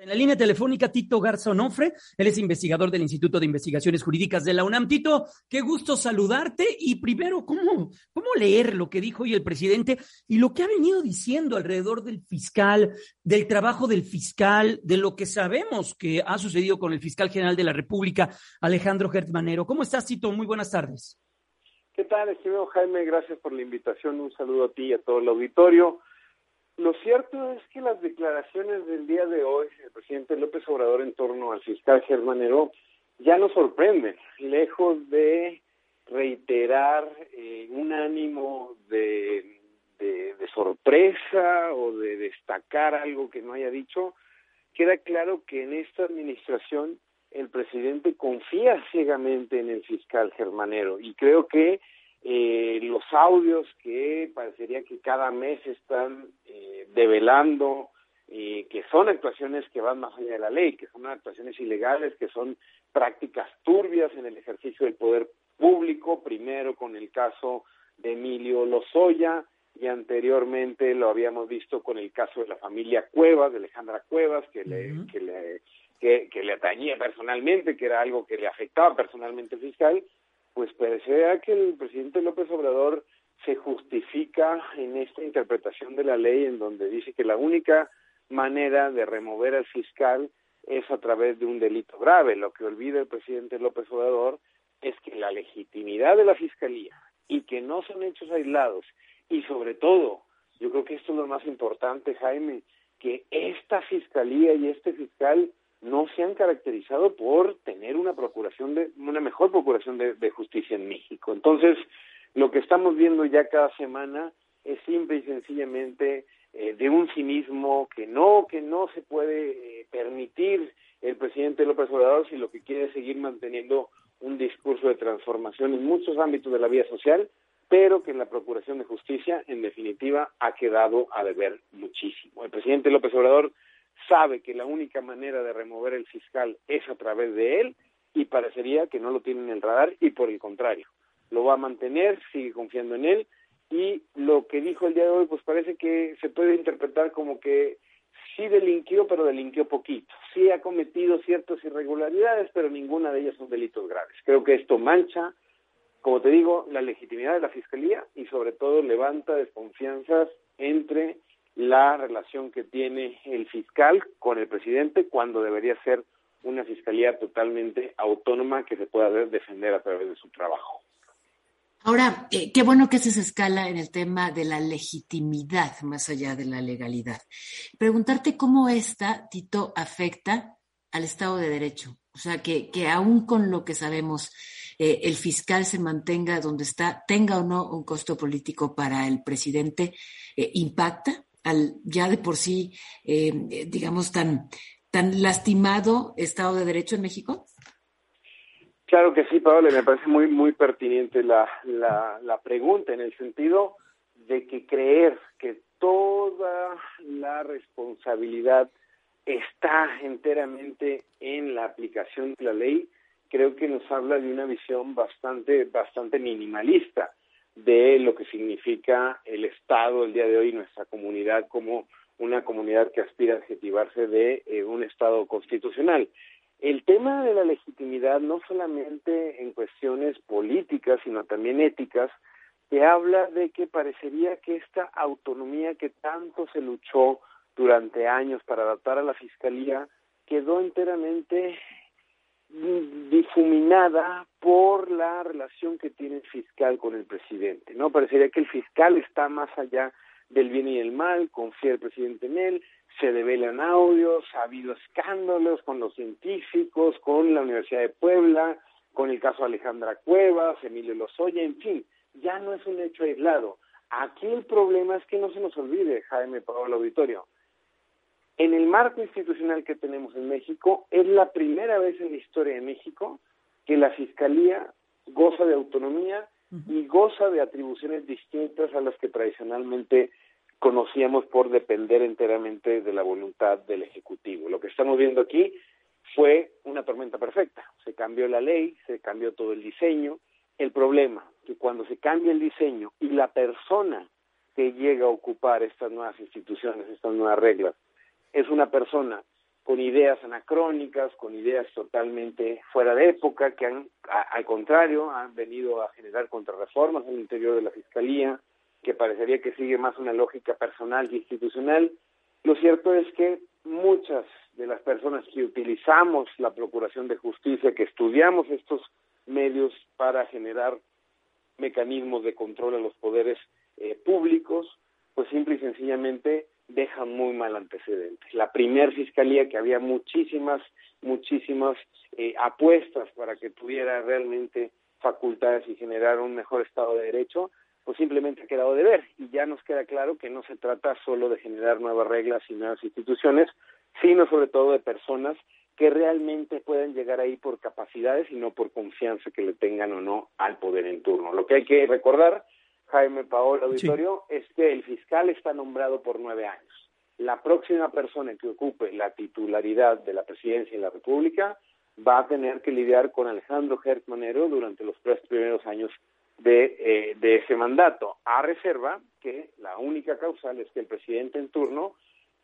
En la línea telefónica, Tito Garza Onofre, él es investigador del Instituto de Investigaciones Jurídicas de la UNAM. Tito, qué gusto saludarte y primero, ¿cómo, cómo leer lo que dijo hoy el presidente y lo que ha venido diciendo alrededor del fiscal, del trabajo del fiscal, de lo que sabemos que ha sucedido con el fiscal general de la República, Alejandro Gertmanero? ¿Cómo estás, Tito? Muy buenas tardes. ¿Qué tal, estimado Jaime? Gracias por la invitación. Un saludo a ti y a todo el auditorio. Lo cierto es que las declaraciones del día de hoy del presidente López Obrador en torno al fiscal Germán Heró ya nos sorprenden, lejos de reiterar eh, un ánimo de, de, de, sorpresa o de destacar algo que no haya dicho, queda claro que en esta administración el presidente confía ciegamente en el fiscal Germanero y creo que eh, los audios que parecería que cada mes están eh, develando eh, que son actuaciones que van más allá de la ley, que son actuaciones ilegales, que son prácticas turbias en el ejercicio del poder público, primero con el caso de Emilio Lozoya y anteriormente lo habíamos visto con el caso de la familia Cuevas, de Alejandra Cuevas, que le, que le que, que le atañía personalmente, que era algo que le afectaba personalmente al fiscal, pues parecería que el presidente López Obrador se justifica en esta interpretación de la ley en donde dice que la única manera de remover al fiscal es a través de un delito grave. Lo que olvida el presidente López Obrador es que la legitimidad de la fiscalía y que no son hechos aislados y sobre todo, yo creo que esto es lo más importante, Jaime, que esta fiscalía y este fiscal no se han caracterizado por tener una procuración de una mejor procuración de, justicia en México. Entonces, lo que estamos viendo ya cada semana es simple y sencillamente eh, de un cinismo que no que no se puede eh, permitir el presidente López Obrador si lo que quiere es seguir manteniendo un discurso de transformación en muchos ámbitos de la vida social, pero que en la procuración de justicia, en definitiva, ha quedado a deber muchísimo. El presidente López Obrador sabe que la única manera de remover el fiscal es a través de él y parecería que no lo tiene en el radar y por el contrario, lo va a mantener, sigue confiando en él y lo que dijo el día de hoy pues parece que se puede interpretar como que sí delinquió pero delinquió poquito, sí ha cometido ciertas irregularidades pero ninguna de ellas son delitos graves. Creo que esto mancha, como te digo, la legitimidad de la fiscalía y sobre todo levanta desconfianzas entre la relación que tiene el fiscal con el presidente cuando debería ser una fiscalía totalmente autónoma que se pueda defender a través de su trabajo. Ahora, eh, qué bueno que se escala en el tema de la legitimidad más allá de la legalidad. Preguntarte cómo esta, Tito, afecta al Estado de Derecho. O sea, que, que aún con lo que sabemos, eh, el fiscal se mantenga donde está, tenga o no un costo político para el presidente, eh, ¿impacta al ya de por sí, eh, digamos, tan, tan lastimado Estado de Derecho en México? Claro que sí, Pablo, me parece muy, muy pertinente la, la, la pregunta en el sentido de que creer que toda la responsabilidad está enteramente en la aplicación de la ley, creo que nos habla de una visión bastante, bastante minimalista de lo que significa el Estado el día de hoy, nuestra comunidad como una comunidad que aspira a adjetivarse de eh, un Estado constitucional. El tema de la legitimidad, no solamente en cuestiones políticas, sino también éticas, que habla de que parecería que esta autonomía que tanto se luchó durante años para adaptar a la Fiscalía quedó enteramente difuminada por la relación que tiene el fiscal con el presidente, ¿no? Parecería que el fiscal está más allá del bien y el mal, confía el presidente en él, se develan audios, ha habido escándalos con los científicos, con la Universidad de Puebla, con el caso Alejandra Cuevas, Emilio Lozoya, en fin, ya no es un hecho aislado. Aquí el problema es que no se nos olvide, Jaime Pablo Auditorio, en el marco institucional que tenemos en México, es la primera vez en la historia de México que la Fiscalía goza de autonomía y goza de atribuciones distintas a las que tradicionalmente conocíamos por depender enteramente de la voluntad del Ejecutivo. Lo que estamos viendo aquí fue una tormenta perfecta. Se cambió la ley, se cambió todo el diseño. El problema, que cuando se cambia el diseño y la persona que llega a ocupar estas nuevas instituciones, estas nuevas reglas, es una persona con ideas anacrónicas, con ideas totalmente fuera de época, que han, al contrario, han venido a generar contrarreformas en el interior de la Fiscalía, que parecería que sigue más una lógica personal y institucional. Lo cierto es que muchas de las personas que utilizamos la Procuración de Justicia, que estudiamos estos medios para generar mecanismos de control a los poderes eh, públicos, pues simple y sencillamente dejan muy mal antecedentes. La primer fiscalía que había muchísimas, muchísimas eh, apuestas para que tuviera realmente facultades y generar un mejor Estado de Derecho, pues simplemente ha quedado de ver y ya nos queda claro que no se trata solo de generar nuevas reglas y nuevas instituciones, sino sobre todo de personas que realmente pueden llegar ahí por capacidades y no por confianza que le tengan o no al poder en turno. Lo que hay que recordar Jaime Paola Auditorio, es que el fiscal está nombrado por nueve años. La próxima persona que ocupe la titularidad de la presidencia de la República va a tener que lidiar con Alejandro Gertmanero durante los tres primeros años de, eh, de ese mandato, a reserva que la única causal es que el presidente en turno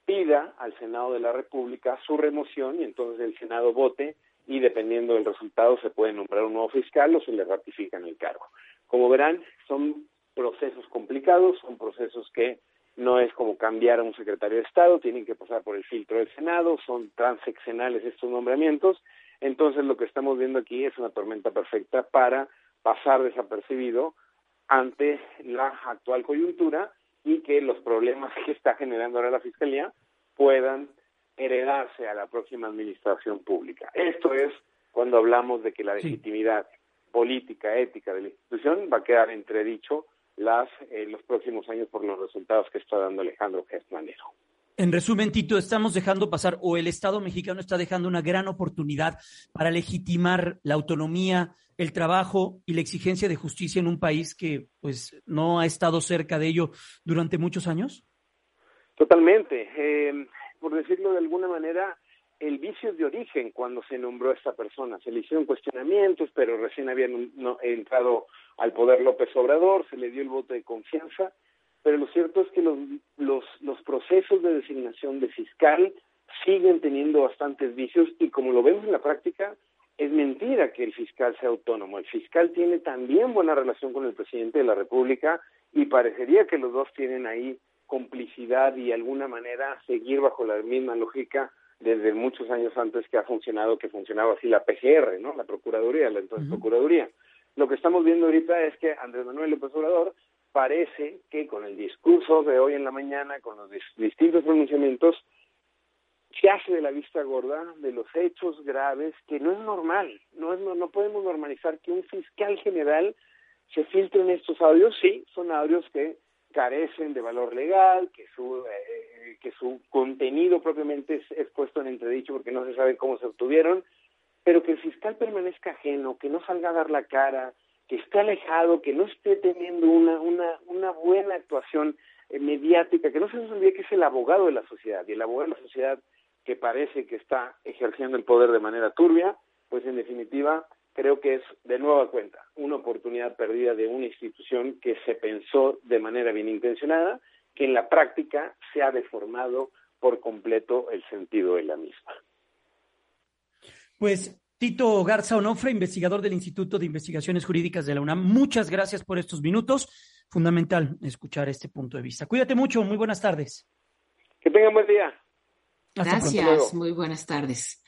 pida al Senado de la República su remoción y entonces el Senado vote y dependiendo del resultado se puede nombrar un nuevo fiscal o se le ratifica en el cargo. Como verán, son procesos complicados, son procesos que no es como cambiar a un secretario de Estado, tienen que pasar por el filtro del Senado, son transeccionales estos nombramientos, entonces lo que estamos viendo aquí es una tormenta perfecta para pasar desapercibido ante la actual coyuntura y que los problemas que está generando ahora la Fiscalía puedan heredarse a la próxima administración pública. Esto es cuando hablamos de que la legitimidad política, ética de la institución va a quedar entredicho las eh, los próximos años por los resultados que está dando Alejandro Gestmanero. En resumen, Tito, estamos dejando pasar, o el Estado mexicano está dejando una gran oportunidad para legitimar la autonomía, el trabajo y la exigencia de justicia en un país que pues no ha estado cerca de ello durante muchos años? Totalmente. Eh, por decirlo de alguna manera, el vicio de origen cuando se nombró a esta persona. Se le hicieron cuestionamientos, pero recién habían entrado al poder López Obrador, se le dio el voto de confianza, pero lo cierto es que los, los, los procesos de designación de fiscal siguen teniendo bastantes vicios y como lo vemos en la práctica, es mentira que el fiscal sea autónomo. El fiscal tiene también buena relación con el presidente de la República y parecería que los dos tienen ahí complicidad y de alguna manera seguir bajo la misma lógica desde muchos años antes que ha funcionado, que funcionaba así la PGR, ¿no? La Procuraduría, la entonces Procuraduría. Lo que estamos viendo ahorita es que Andrés Manuel López Obrador parece que con el discurso de hoy en la mañana, con los distintos pronunciamientos, se hace de la vista gorda de los hechos graves que no es normal, no es no podemos normalizar que un fiscal general se filtre en estos audios, sí, son audios que carecen de valor legal, que su, eh, que su contenido propiamente es, puesto en entredicho porque no se sabe cómo se obtuvieron, pero que el fiscal permanezca ajeno, que no salga a dar la cara, que esté alejado, que no esté teniendo una, una, una buena actuación eh, mediática, que no se nos olvide que es el abogado de la sociedad, y el abogado de la sociedad que parece que está ejerciendo el poder de manera turbia, pues en definitiva creo que es de nueva cuenta una oportunidad perdida de una institución que se pensó de manera bien intencionada, que en la práctica se ha deformado por completo el sentido de la misma. Pues Tito Garza Onofre, investigador del Instituto de Investigaciones Jurídicas de la UNAM, muchas gracias por estos minutos. Fundamental escuchar este punto de vista. Cuídate mucho, muy buenas tardes. Que tengan buen día. gracias, muy buenas tardes.